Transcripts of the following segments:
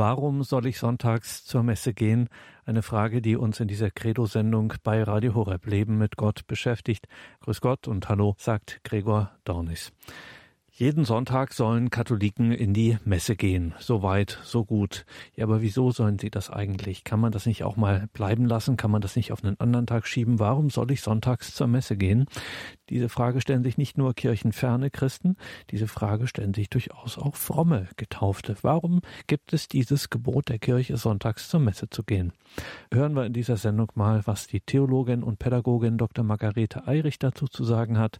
Warum soll ich sonntags zur Messe gehen? Eine Frage, die uns in dieser Credo-Sendung bei Radio Horeb Leben mit Gott beschäftigt. Grüß Gott und Hallo, sagt Gregor Dornis. Jeden Sonntag sollen Katholiken in die Messe gehen. So weit, so gut. Ja, aber wieso sollen sie das eigentlich? Kann man das nicht auch mal bleiben lassen? Kann man das nicht auf einen anderen Tag schieben? Warum soll ich sonntags zur Messe gehen? Diese Frage stellen sich nicht nur kirchenferne Christen, diese Frage stellen sich durchaus auch fromme Getaufte. Warum gibt es dieses Gebot der Kirche, sonntags zur Messe zu gehen? Hören wir in dieser Sendung mal, was die Theologin und Pädagogin Dr. Margarete Eirich dazu zu sagen hat.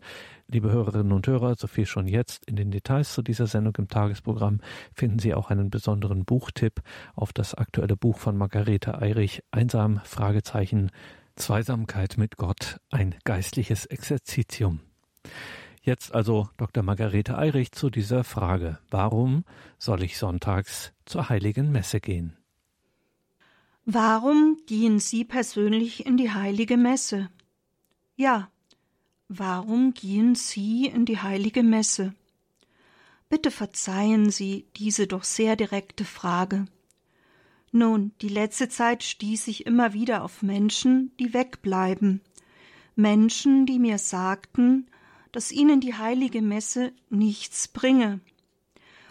Liebe Hörerinnen und Hörer, so viel schon jetzt. In den Details zu dieser Sendung im Tagesprogramm finden Sie auch einen besonderen Buchtipp auf das aktuelle Buch von Margarete Eirich, Einsam, Fragezeichen, Zweisamkeit mit Gott, ein geistliches Exerzitium. Jetzt also Dr. Margarete Eirich zu dieser Frage. Warum soll ich sonntags zur heiligen Messe gehen? Warum gehen Sie persönlich in die heilige Messe? Ja, warum gehen Sie in die heilige Messe? Bitte verzeihen Sie diese doch sehr direkte Frage. Nun, die letzte Zeit stieß ich immer wieder auf Menschen, die wegbleiben. Menschen, die mir sagten, dass ihnen die heilige Messe nichts bringe.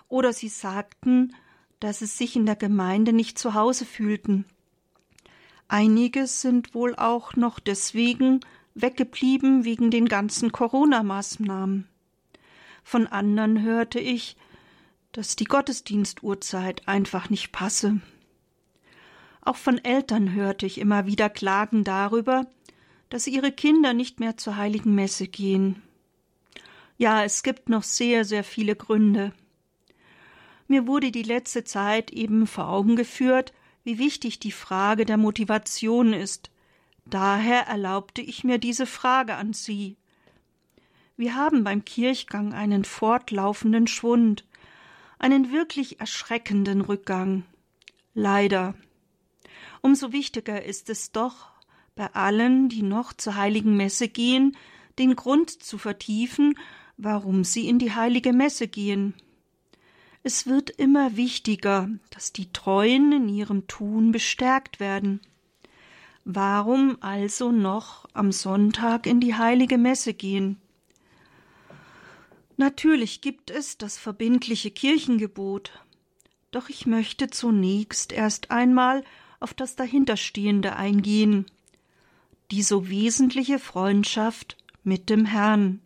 Oder sie sagten, dass sie sich in der Gemeinde nicht zu Hause fühlten. Einige sind wohl auch noch deswegen weggeblieben wegen den ganzen Corona-Maßnahmen. Von anderen hörte ich, dass die Gottesdienstuhrzeit einfach nicht passe. Auch von Eltern hörte ich immer wieder Klagen darüber, dass ihre Kinder nicht mehr zur heiligen Messe gehen. Ja, es gibt noch sehr, sehr viele Gründe. Mir wurde die letzte Zeit eben vor Augen geführt, wie wichtig die Frage der Motivation ist. Daher erlaubte ich mir diese Frage an Sie. Wir haben beim Kirchgang einen fortlaufenden Schwund, einen wirklich erschreckenden Rückgang. Leider. Umso wichtiger ist es doch, bei allen, die noch zur heiligen Messe gehen, den Grund zu vertiefen, warum sie in die heilige Messe gehen. Es wird immer wichtiger, dass die Treuen in ihrem Tun bestärkt werden. Warum also noch am Sonntag in die heilige Messe gehen? Natürlich gibt es das verbindliche Kirchengebot, doch ich möchte zunächst erst einmal auf das Dahinterstehende eingehen, die so wesentliche Freundschaft mit dem Herrn.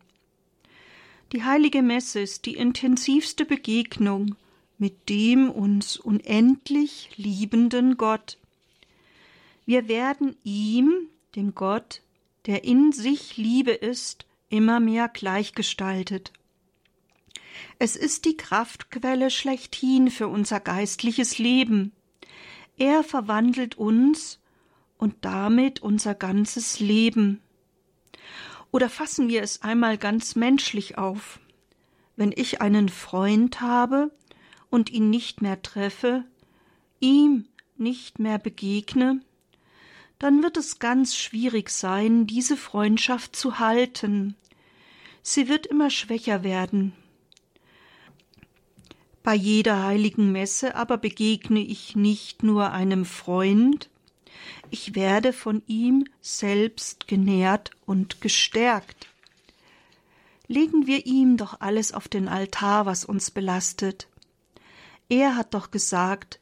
Die heilige Messe ist die intensivste Begegnung mit dem uns unendlich liebenden Gott. Wir werden ihm, dem Gott, der in sich Liebe ist, immer mehr gleichgestaltet. Es ist die Kraftquelle schlechthin für unser geistliches Leben. Er verwandelt uns und damit unser ganzes Leben. Oder fassen wir es einmal ganz menschlich auf. Wenn ich einen Freund habe und ihn nicht mehr treffe, ihm nicht mehr begegne, dann wird es ganz schwierig sein, diese Freundschaft zu halten. Sie wird immer schwächer werden. Bei jeder heiligen Messe aber begegne ich nicht nur einem Freund, ich werde von ihm selbst genährt und gestärkt. Legen wir ihm doch alles auf den Altar, was uns belastet. Er hat doch gesagt,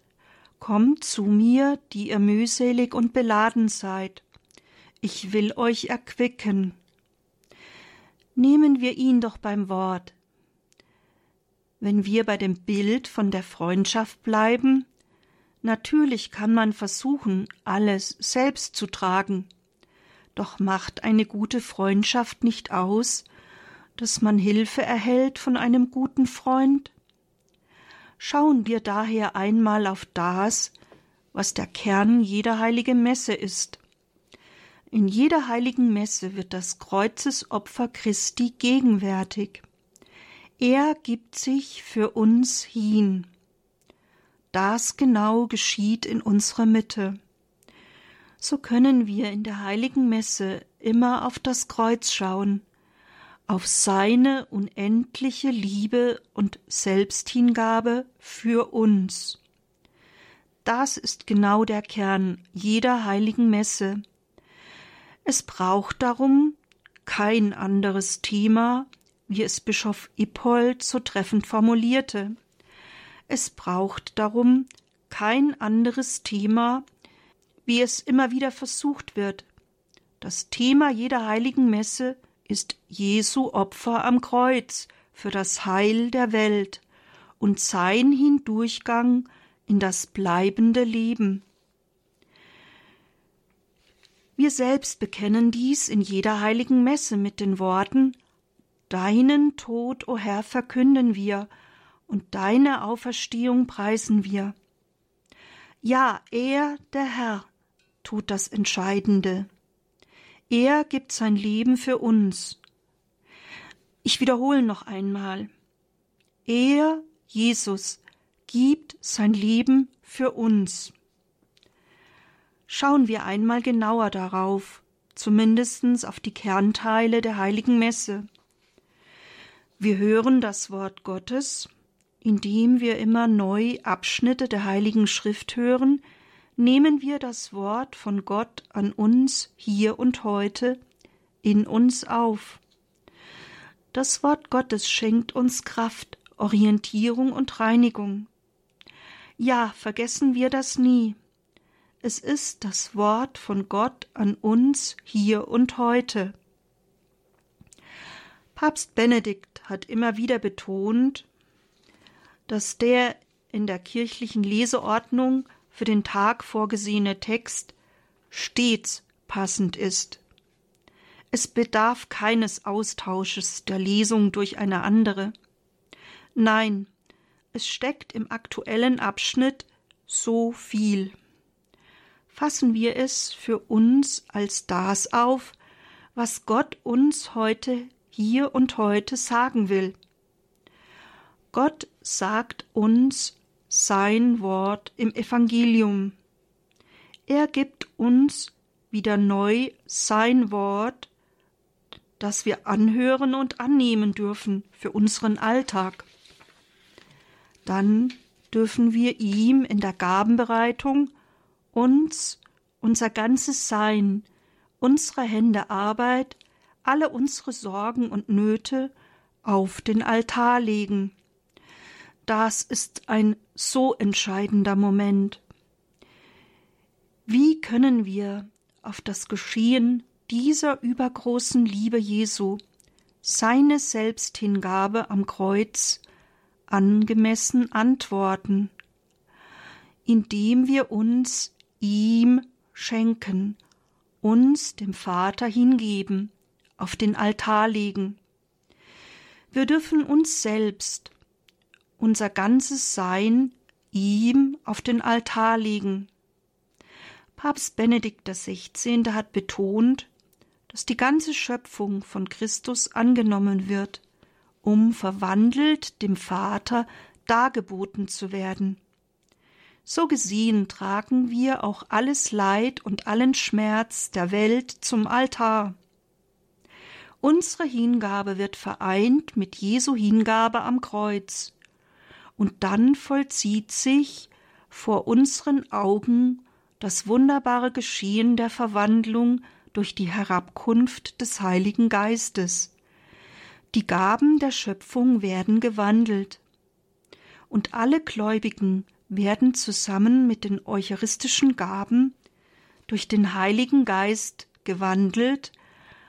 Kommt zu mir, die ihr mühselig und beladen seid. Ich will euch erquicken. Nehmen wir ihn doch beim Wort. Wenn wir bei dem Bild von der Freundschaft bleiben, natürlich kann man versuchen, alles selbst zu tragen, doch macht eine gute Freundschaft nicht aus, dass man Hilfe erhält von einem guten Freund? Schauen wir daher einmal auf das, was der Kern jeder heiligen Messe ist. In jeder heiligen Messe wird das Kreuzesopfer Christi gegenwärtig. Er gibt sich für uns hin. Das genau geschieht in unserer Mitte. So können wir in der heiligen Messe immer auf das Kreuz schauen, auf seine unendliche Liebe und Selbsthingabe für uns. Das ist genau der Kern jeder heiligen Messe. Es braucht darum kein anderes Thema, wie es Bischof Ippold so treffend formulierte. Es braucht darum kein anderes Thema, wie es immer wieder versucht wird. Das Thema jeder heiligen Messe ist Jesu Opfer am Kreuz für das Heil der Welt und sein Hindurchgang in das bleibende Leben. Wir selbst bekennen dies in jeder heiligen Messe mit den Worten Deinen Tod, o Herr, verkünden wir, und deine Auferstehung preisen wir. Ja, er, der Herr, tut das Entscheidende. Er gibt sein Leben für uns. Ich wiederhole noch einmal. Er, Jesus, gibt sein Leben für uns. Schauen wir einmal genauer darauf, zumindest auf die Kernteile der heiligen Messe. Wir hören das Wort Gottes, indem wir immer neu Abschnitte der heiligen Schrift hören, nehmen wir das Wort von Gott an uns hier und heute in uns auf. Das Wort Gottes schenkt uns Kraft, Orientierung und Reinigung. Ja, vergessen wir das nie. Es ist das Wort von Gott an uns hier und heute. Papst Benedikt hat immer wieder betont, dass der in der kirchlichen Leseordnung für den Tag vorgesehene Text stets passend ist. Es bedarf keines Austausches der Lesung durch eine andere. Nein, es steckt im aktuellen Abschnitt so viel. Fassen wir es für uns als das auf, was Gott uns heute, hier und heute sagen will. Gott sagt uns sein Wort im Evangelium. Er gibt uns wieder neu sein Wort, das wir anhören und annehmen dürfen für unseren Alltag. Dann dürfen wir ihm in der Gabenbereitung uns, unser ganzes Sein, unsere Hände Arbeit, alle unsere Sorgen und Nöte auf den Altar legen das ist ein so entscheidender Moment. Wie können wir auf das Geschehen dieser übergroßen Liebe Jesu, seine Selbsthingabe am Kreuz, angemessen antworten, indem wir uns ihm schenken, uns dem Vater hingeben, auf den Altar legen. Wir dürfen uns selbst unser ganzes Sein ihm auf den Altar legen. Papst Benedikt XVI. hat betont, dass die ganze Schöpfung von Christus angenommen wird, um verwandelt dem Vater dargeboten zu werden. So gesehen tragen wir auch alles Leid und allen Schmerz der Welt zum Altar. Unsere Hingabe wird vereint mit Jesu Hingabe am Kreuz und dann vollzieht sich vor unseren Augen das wunderbare Geschehen der Verwandlung durch die Herabkunft des Heiligen Geistes. Die Gaben der Schöpfung werden gewandelt, und alle Gläubigen werden zusammen mit den eucharistischen Gaben durch den Heiligen Geist gewandelt,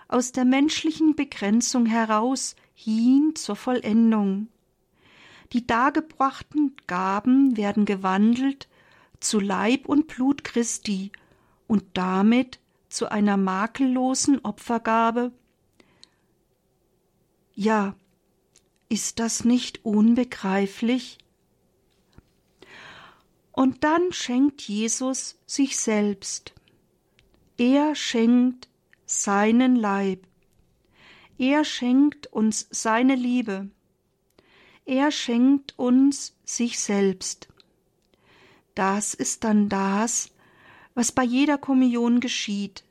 aus der menschlichen Begrenzung heraus hin zur Vollendung. Die dargebrachten Gaben werden gewandelt zu Leib und Blut Christi und damit zu einer makellosen Opfergabe. Ja, ist das nicht unbegreiflich? Und dann schenkt Jesus sich selbst. Er schenkt seinen Leib. Er schenkt uns seine Liebe. Er schenkt uns sich selbst. Das ist dann das, was bei jeder Kommunion geschieht.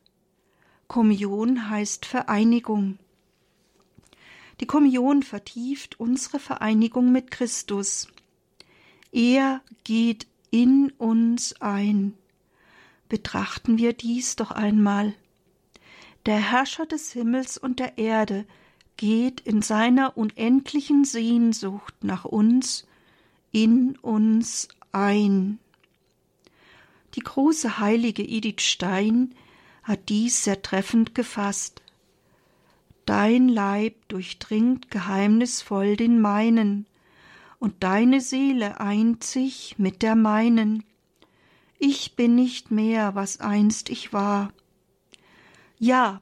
Kommunion heißt Vereinigung. Die Kommunion vertieft unsere Vereinigung mit Christus. Er geht in uns ein. Betrachten wir dies doch einmal. Der Herrscher des Himmels und der Erde geht in seiner unendlichen Sehnsucht nach uns in uns ein. Die große heilige Edith Stein hat dies sehr treffend gefasst. Dein Leib durchdringt geheimnisvoll den meinen, und deine Seele eint sich mit der meinen. Ich bin nicht mehr, was einst ich war. Ja,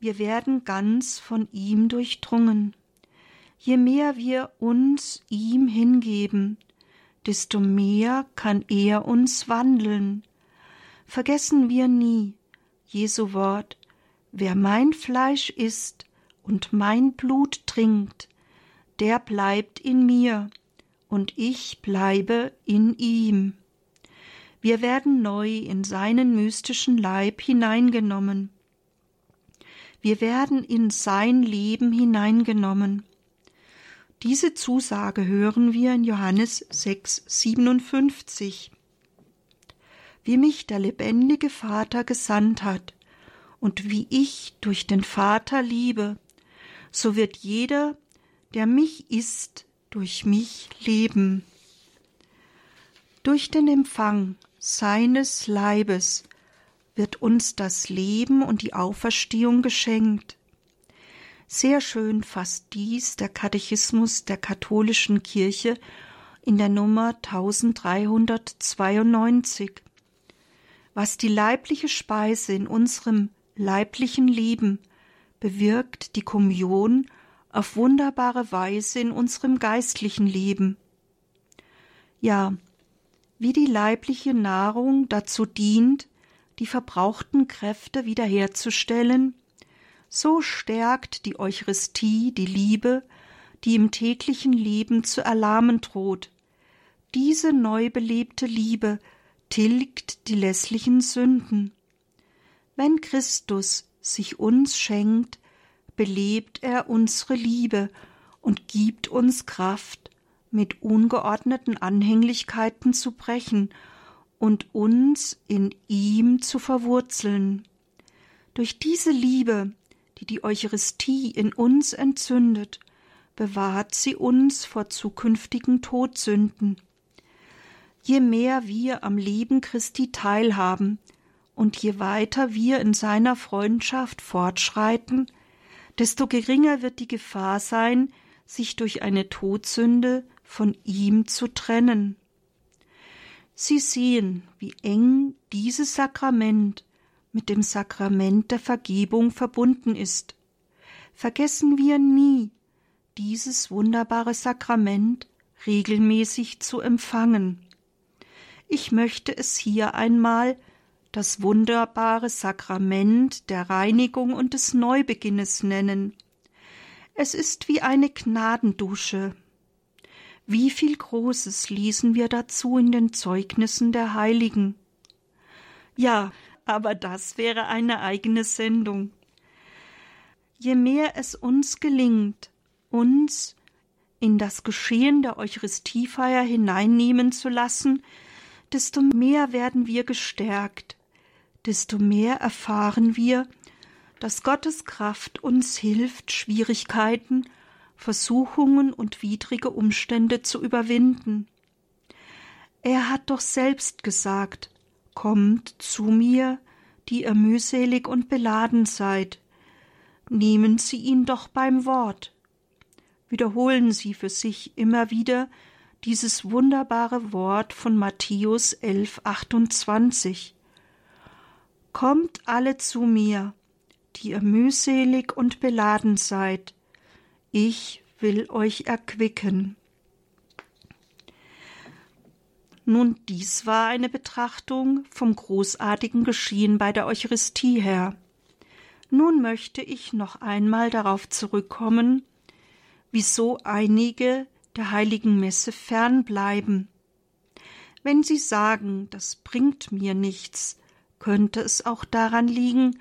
wir werden ganz von ihm durchdrungen. Je mehr wir uns ihm hingeben, desto mehr kann er uns wandeln. Vergessen wir nie Jesu Wort, wer mein Fleisch isst und mein Blut trinkt, der bleibt in mir und ich bleibe in ihm. Wir werden neu in seinen mystischen Leib hineingenommen. Wir werden in sein Leben hineingenommen. Diese Zusage hören wir in Johannes 6, 57. Wie mich der lebendige Vater gesandt hat und wie ich durch den Vater liebe, so wird jeder, der mich isst, durch mich leben. Durch den Empfang seines Leibes wird uns das Leben und die Auferstehung geschenkt. Sehr schön fasst dies der Katechismus der katholischen Kirche in der Nummer 1392. Was die leibliche Speise in unserem leiblichen Leben bewirkt die Kommunion auf wunderbare Weise in unserem geistlichen Leben. Ja, wie die leibliche Nahrung dazu dient, die verbrauchten Kräfte wiederherzustellen, so stärkt die Eucharistie die Liebe, die im täglichen Leben zu erlahmen droht. Diese neu belebte Liebe tilgt die lässlichen Sünden. Wenn Christus sich uns schenkt, belebt er unsere Liebe und gibt uns Kraft, mit ungeordneten Anhänglichkeiten zu brechen und uns in ihm zu verwurzeln. Durch diese Liebe die die Eucharistie in uns entzündet, bewahrt sie uns vor zukünftigen Todsünden. Je mehr wir am Leben Christi teilhaben und je weiter wir in seiner Freundschaft fortschreiten, desto geringer wird die Gefahr sein, sich durch eine Todsünde von ihm zu trennen. Sie sehen, wie eng dieses Sakrament mit dem Sakrament der Vergebung verbunden ist. Vergessen wir nie, dieses wunderbare Sakrament regelmäßig zu empfangen. Ich möchte es hier einmal das wunderbare Sakrament der Reinigung und des Neubeginnes nennen. Es ist wie eine Gnadendusche. Wie viel Großes lesen wir dazu in den Zeugnissen der Heiligen. Ja, aber das wäre eine eigene Sendung. Je mehr es uns gelingt, uns in das Geschehen der Eucharistiefeier hineinnehmen zu lassen, desto mehr werden wir gestärkt, desto mehr erfahren wir, dass Gottes Kraft uns hilft, Schwierigkeiten, Versuchungen und widrige Umstände zu überwinden. Er hat doch selbst gesagt, Kommt zu mir, die ihr mühselig und beladen seid. Nehmen Sie ihn doch beim Wort. Wiederholen Sie für sich immer wieder dieses wunderbare Wort von Matthäus 11, 28. Kommt alle zu mir, die ihr mühselig und beladen seid. Ich will euch erquicken. Nun, dies war eine Betrachtung vom großartigen Geschehen bei der Eucharistie her. Nun möchte ich noch einmal darauf zurückkommen, wieso einige der heiligen Messe fernbleiben. Wenn sie sagen, das bringt mir nichts, könnte es auch daran liegen,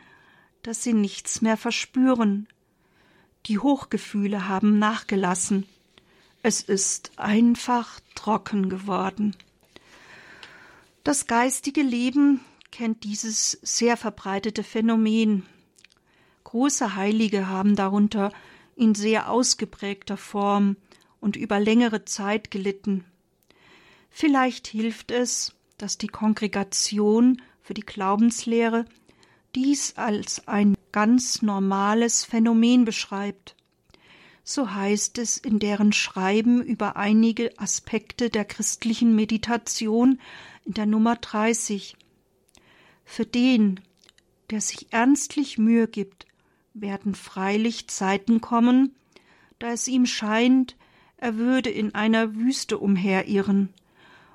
dass sie nichts mehr verspüren. Die Hochgefühle haben nachgelassen. Es ist einfach trocken geworden. Das geistige Leben kennt dieses sehr verbreitete Phänomen. Große Heilige haben darunter in sehr ausgeprägter Form und über längere Zeit gelitten. Vielleicht hilft es, dass die Kongregation für die Glaubenslehre dies als ein ganz normales Phänomen beschreibt. So heißt es in deren Schreiben über einige Aspekte der christlichen Meditation in der Nummer 30. Für den, der sich ernstlich Mühe gibt, werden freilich Zeiten kommen, da es ihm scheint, er würde in einer Wüste umherirren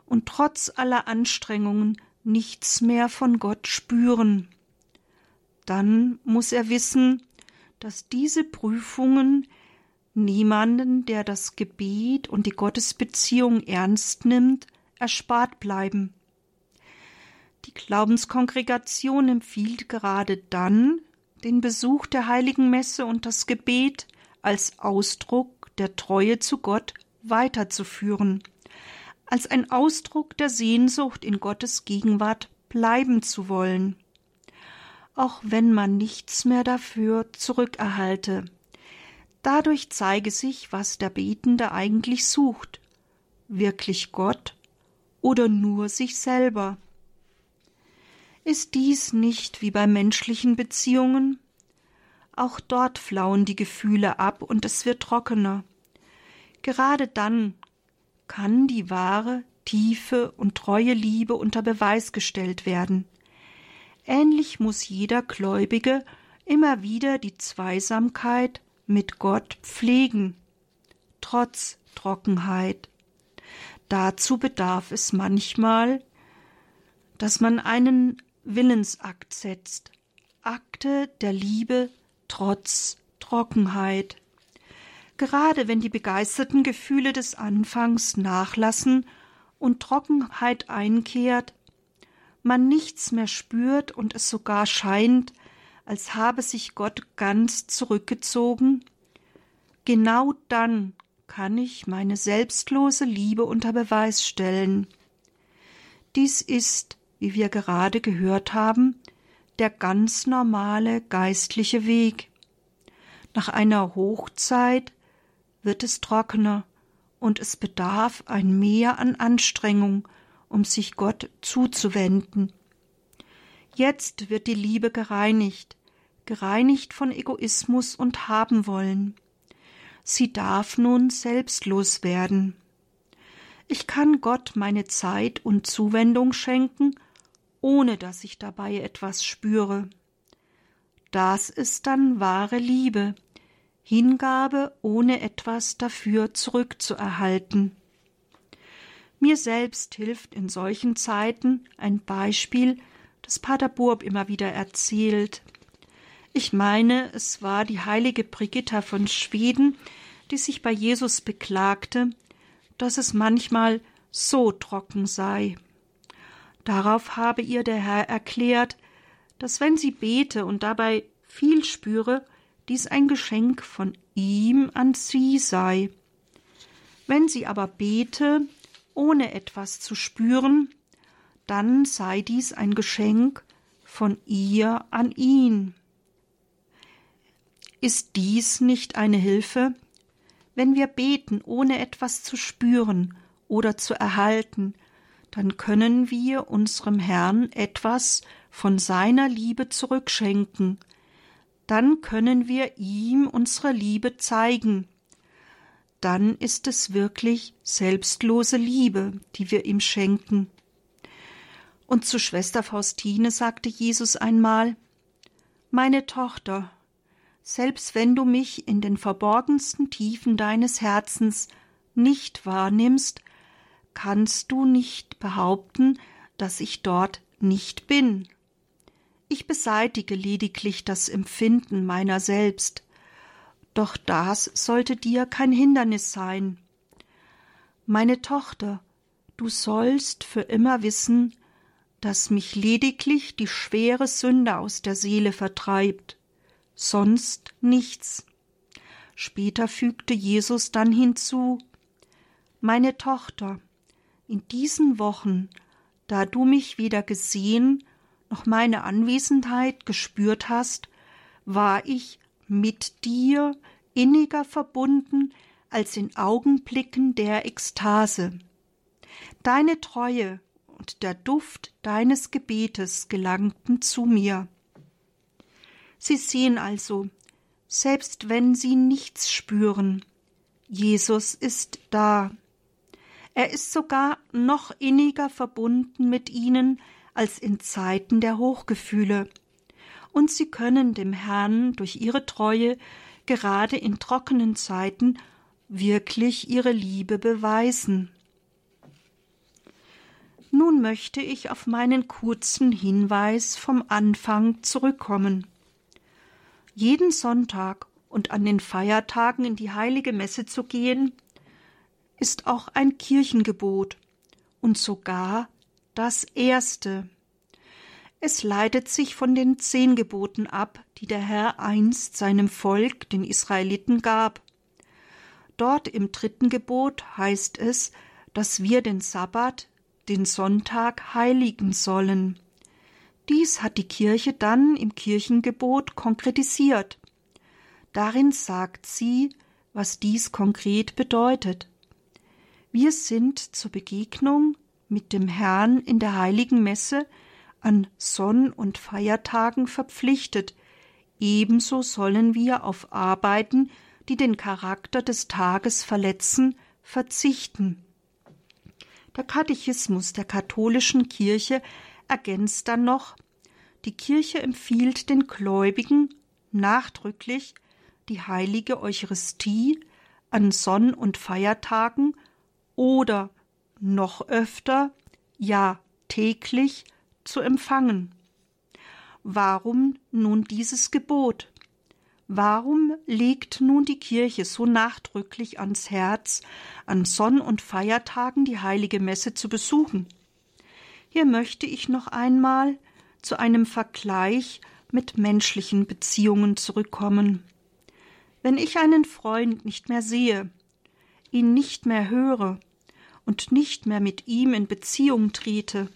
und trotz aller Anstrengungen nichts mehr von Gott spüren. Dann muss er wissen, dass diese Prüfungen niemanden, der das Gebet und die Gottesbeziehung ernst nimmt, erspart bleiben. Die Glaubenskongregation empfiehlt gerade dann den Besuch der heiligen Messe und das Gebet als Ausdruck der Treue zu Gott weiterzuführen, als ein Ausdruck der Sehnsucht in Gottes Gegenwart bleiben zu wollen, auch wenn man nichts mehr dafür zurückerhalte. Dadurch zeige sich, was der Betende eigentlich sucht, wirklich Gott oder nur sich selber. Ist dies nicht wie bei menschlichen Beziehungen? Auch dort flauen die Gefühle ab und es wird trockener. Gerade dann kann die wahre, tiefe und treue Liebe unter Beweis gestellt werden. Ähnlich muss jeder Gläubige immer wieder die Zweisamkeit mit Gott pflegen, trotz Trockenheit. Dazu bedarf es manchmal, dass man einen Willensakt setzt, Akte der Liebe trotz Trockenheit. Gerade wenn die begeisterten Gefühle des Anfangs nachlassen und Trockenheit einkehrt, man nichts mehr spürt und es sogar scheint, als habe sich Gott ganz zurückgezogen, genau dann kann ich meine selbstlose Liebe unter Beweis stellen. Dies ist wie wir gerade gehört haben, der ganz normale geistliche Weg. Nach einer Hochzeit wird es trockener und es bedarf ein Mehr an Anstrengung, um sich Gott zuzuwenden. Jetzt wird die Liebe gereinigt, gereinigt von Egoismus und haben wollen. Sie darf nun selbstlos werden. Ich kann Gott meine Zeit und Zuwendung schenken ohne dass ich dabei etwas spüre. Das ist dann wahre Liebe, Hingabe, ohne etwas dafür zurückzuerhalten. Mir selbst hilft in solchen Zeiten ein Beispiel, das Pater Burb immer wieder erzählt. Ich meine, es war die heilige Brigitta von Schweden, die sich bei Jesus beklagte, dass es manchmal so trocken sei. Darauf habe ihr der Herr erklärt, dass wenn sie bete und dabei viel spüre, dies ein Geschenk von ihm an sie sei. Wenn sie aber bete, ohne etwas zu spüren, dann sei dies ein Geschenk von ihr an ihn. Ist dies nicht eine Hilfe? Wenn wir beten, ohne etwas zu spüren oder zu erhalten, dann können wir unserem Herrn etwas von seiner Liebe zurückschenken, dann können wir ihm unsere Liebe zeigen, dann ist es wirklich selbstlose Liebe, die wir ihm schenken. Und zu Schwester Faustine sagte Jesus einmal Meine Tochter, selbst wenn du mich in den verborgensten Tiefen deines Herzens nicht wahrnimmst, kannst du nicht behaupten, dass ich dort nicht bin. Ich beseitige lediglich das Empfinden meiner selbst, doch das sollte dir kein Hindernis sein. Meine Tochter, du sollst für immer wissen, dass mich lediglich die schwere Sünde aus der Seele vertreibt, sonst nichts. Später fügte Jesus dann hinzu Meine Tochter, in diesen Wochen da du mich weder gesehen noch meine Anwesenheit gespürt hast, war ich mit dir inniger verbunden als in Augenblicken der Ekstase. Deine Treue und der Duft deines Gebetes gelangten zu mir. Sie sehen also, selbst wenn sie nichts spüren, Jesus ist da. Er ist sogar noch inniger verbunden mit ihnen als in Zeiten der Hochgefühle, und sie können dem Herrn durch ihre Treue gerade in trockenen Zeiten wirklich ihre Liebe beweisen. Nun möchte ich auf meinen kurzen Hinweis vom Anfang zurückkommen. Jeden Sonntag und an den Feiertagen in die heilige Messe zu gehen, ist auch ein Kirchengebot und sogar das erste. Es leitet sich von den zehn Geboten ab, die der Herr einst seinem Volk, den Israeliten, gab. Dort im dritten Gebot heißt es, dass wir den Sabbat, den Sonntag, heiligen sollen. Dies hat die Kirche dann im Kirchengebot konkretisiert. Darin sagt sie, was dies konkret bedeutet. Wir sind zur Begegnung mit dem Herrn in der heiligen Messe an Sonn- und Feiertagen verpflichtet, ebenso sollen wir auf Arbeiten, die den Charakter des Tages verletzen, verzichten. Der Katechismus der katholischen Kirche ergänzt dann noch Die Kirche empfiehlt den Gläubigen nachdrücklich die heilige Eucharistie an Sonn- und Feiertagen oder noch öfter, ja täglich zu empfangen. Warum nun dieses Gebot? Warum legt nun die Kirche so nachdrücklich ans Herz, an Sonn- und Feiertagen die heilige Messe zu besuchen? Hier möchte ich noch einmal zu einem Vergleich mit menschlichen Beziehungen zurückkommen. Wenn ich einen Freund nicht mehr sehe, ihn nicht mehr höre und nicht mehr mit ihm in Beziehung trete,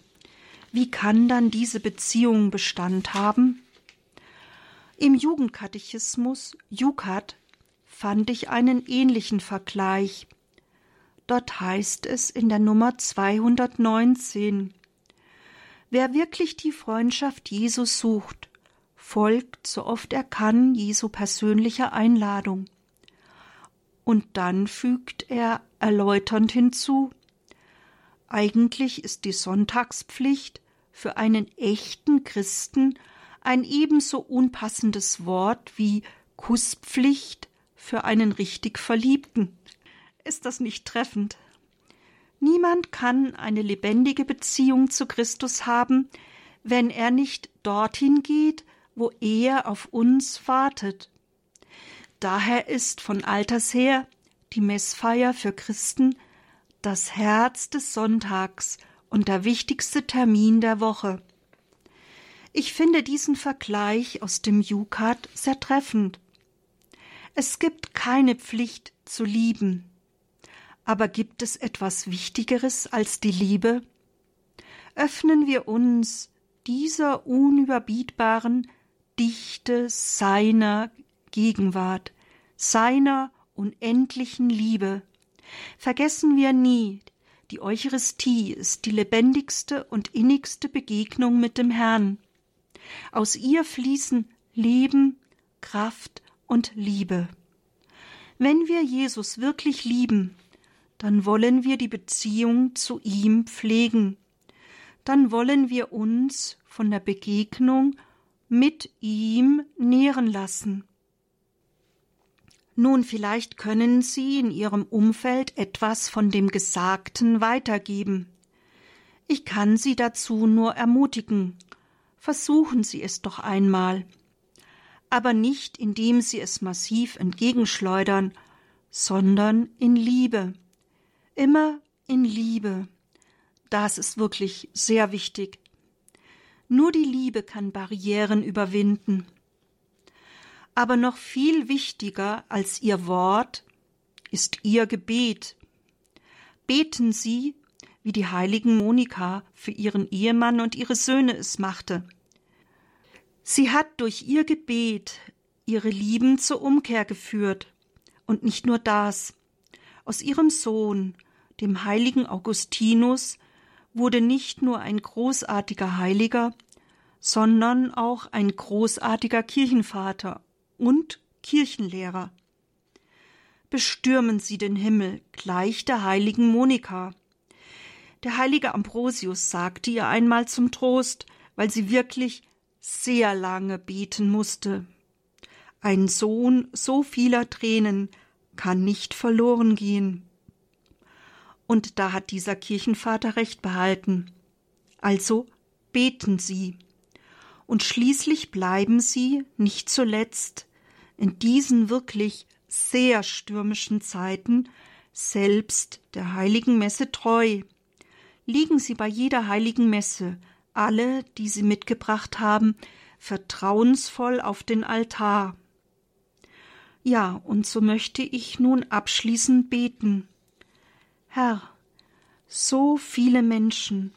wie kann dann diese Beziehung Bestand haben? Im Jugendkatechismus Jukat fand ich einen ähnlichen Vergleich. Dort heißt es in der Nummer 219 Wer wirklich die Freundschaft Jesus sucht, folgt, so oft er kann, Jesu persönlicher Einladung. Und dann fügt er erläuternd hinzu eigentlich ist die Sonntagspflicht für einen echten Christen ein ebenso unpassendes Wort wie Kusspflicht für einen richtig Verliebten. Ist das nicht treffend? Niemand kann eine lebendige Beziehung zu Christus haben, wenn er nicht dorthin geht, wo er auf uns wartet. Daher ist von alters her die Messfeier für Christen das Herz des Sonntags und der wichtigste Termin der Woche. Ich finde diesen Vergleich aus dem Jukat sehr treffend. Es gibt keine Pflicht zu lieben. Aber gibt es etwas Wichtigeres als die Liebe? Öffnen wir uns dieser unüberbietbaren Dichte seiner Gegenwart, seiner unendlichen Liebe, Vergessen wir nie, die Eucharistie ist die lebendigste und innigste Begegnung mit dem Herrn. Aus ihr fließen Leben, Kraft und Liebe. Wenn wir Jesus wirklich lieben, dann wollen wir die Beziehung zu ihm pflegen. Dann wollen wir uns von der Begegnung mit ihm nähren lassen. Nun, vielleicht können Sie in Ihrem Umfeld etwas von dem Gesagten weitergeben. Ich kann Sie dazu nur ermutigen. Versuchen Sie es doch einmal. Aber nicht indem Sie es massiv entgegenschleudern, sondern in Liebe. Immer in Liebe. Das ist wirklich sehr wichtig. Nur die Liebe kann Barrieren überwinden aber noch viel wichtiger als ihr Wort ist ihr Gebet. Beten Sie, wie die heiligen Monika für ihren Ehemann und ihre Söhne es machte. Sie hat durch ihr Gebet ihre Lieben zur Umkehr geführt. Und nicht nur das. Aus ihrem Sohn, dem heiligen Augustinus, wurde nicht nur ein großartiger Heiliger, sondern auch ein großartiger Kirchenvater und Kirchenlehrer. Bestürmen Sie den Himmel, gleich der heiligen Monika. Der heilige Ambrosius sagte ihr einmal zum Trost, weil sie wirklich sehr lange beten musste. Ein Sohn so vieler Tränen kann nicht verloren gehen. Und da hat dieser Kirchenvater recht behalten. Also beten Sie. Und schließlich bleiben Sie nicht zuletzt in diesen wirklich sehr stürmischen Zeiten selbst der heiligen Messe treu. Liegen Sie bei jeder heiligen Messe, alle, die Sie mitgebracht haben, vertrauensvoll auf den Altar. Ja, und so möchte ich nun abschließend beten. Herr, so viele Menschen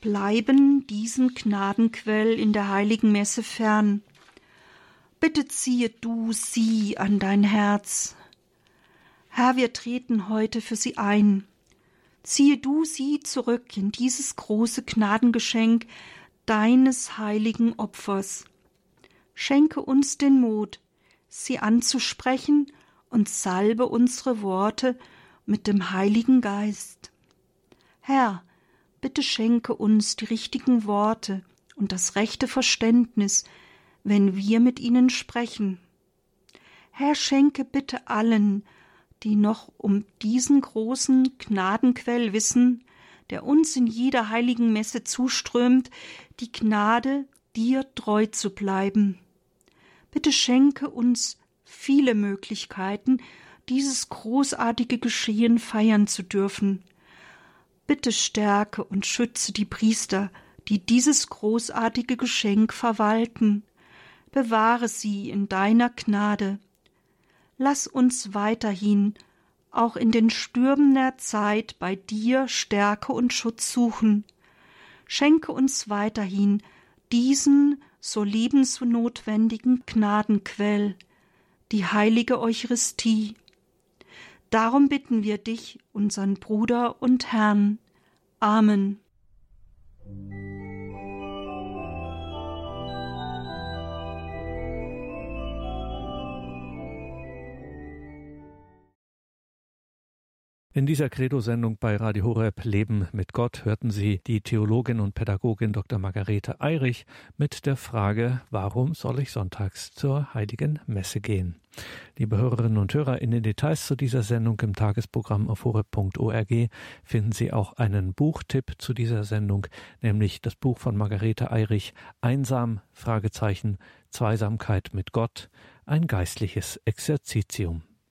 bleiben diesen Gnadenquell in der heiligen Messe fern. Bitte ziehe du sie an dein Herz. Herr, wir treten heute für sie ein. Ziehe du sie zurück in dieses große Gnadengeschenk deines heiligen Opfers. Schenke uns den Mut, sie anzusprechen und salbe unsere Worte mit dem Heiligen Geist. Herr, bitte schenke uns die richtigen Worte und das rechte Verständnis, wenn wir mit ihnen sprechen. Herr, schenke bitte allen, die noch um diesen großen Gnadenquell wissen, der uns in jeder heiligen Messe zuströmt, die Gnade, dir treu zu bleiben. Bitte schenke uns viele Möglichkeiten, dieses großartige Geschehen feiern zu dürfen. Bitte stärke und schütze die Priester, die dieses großartige Geschenk verwalten. Bewahre sie in deiner Gnade. Lass uns weiterhin auch in den Stürmen der Zeit bei dir Stärke und Schutz suchen. Schenke uns weiterhin diesen so lebensnotwendigen Gnadenquell, die heilige Eucharistie. Darum bitten wir dich, unseren Bruder und Herrn. Amen. In dieser Credo-Sendung bei Radio Horeb Leben mit Gott hörten Sie die Theologin und Pädagogin Dr. Margarete Eirich mit der Frage, warum soll ich sonntags zur Heiligen Messe gehen? Liebe Hörerinnen und Hörer, in den Details zu dieser Sendung im Tagesprogramm auf horeb.org finden Sie auch einen Buchtipp zu dieser Sendung, nämlich das Buch von Margarete Eirich Einsam, Fragezeichen, Zweisamkeit mit Gott, ein geistliches Exerzitium.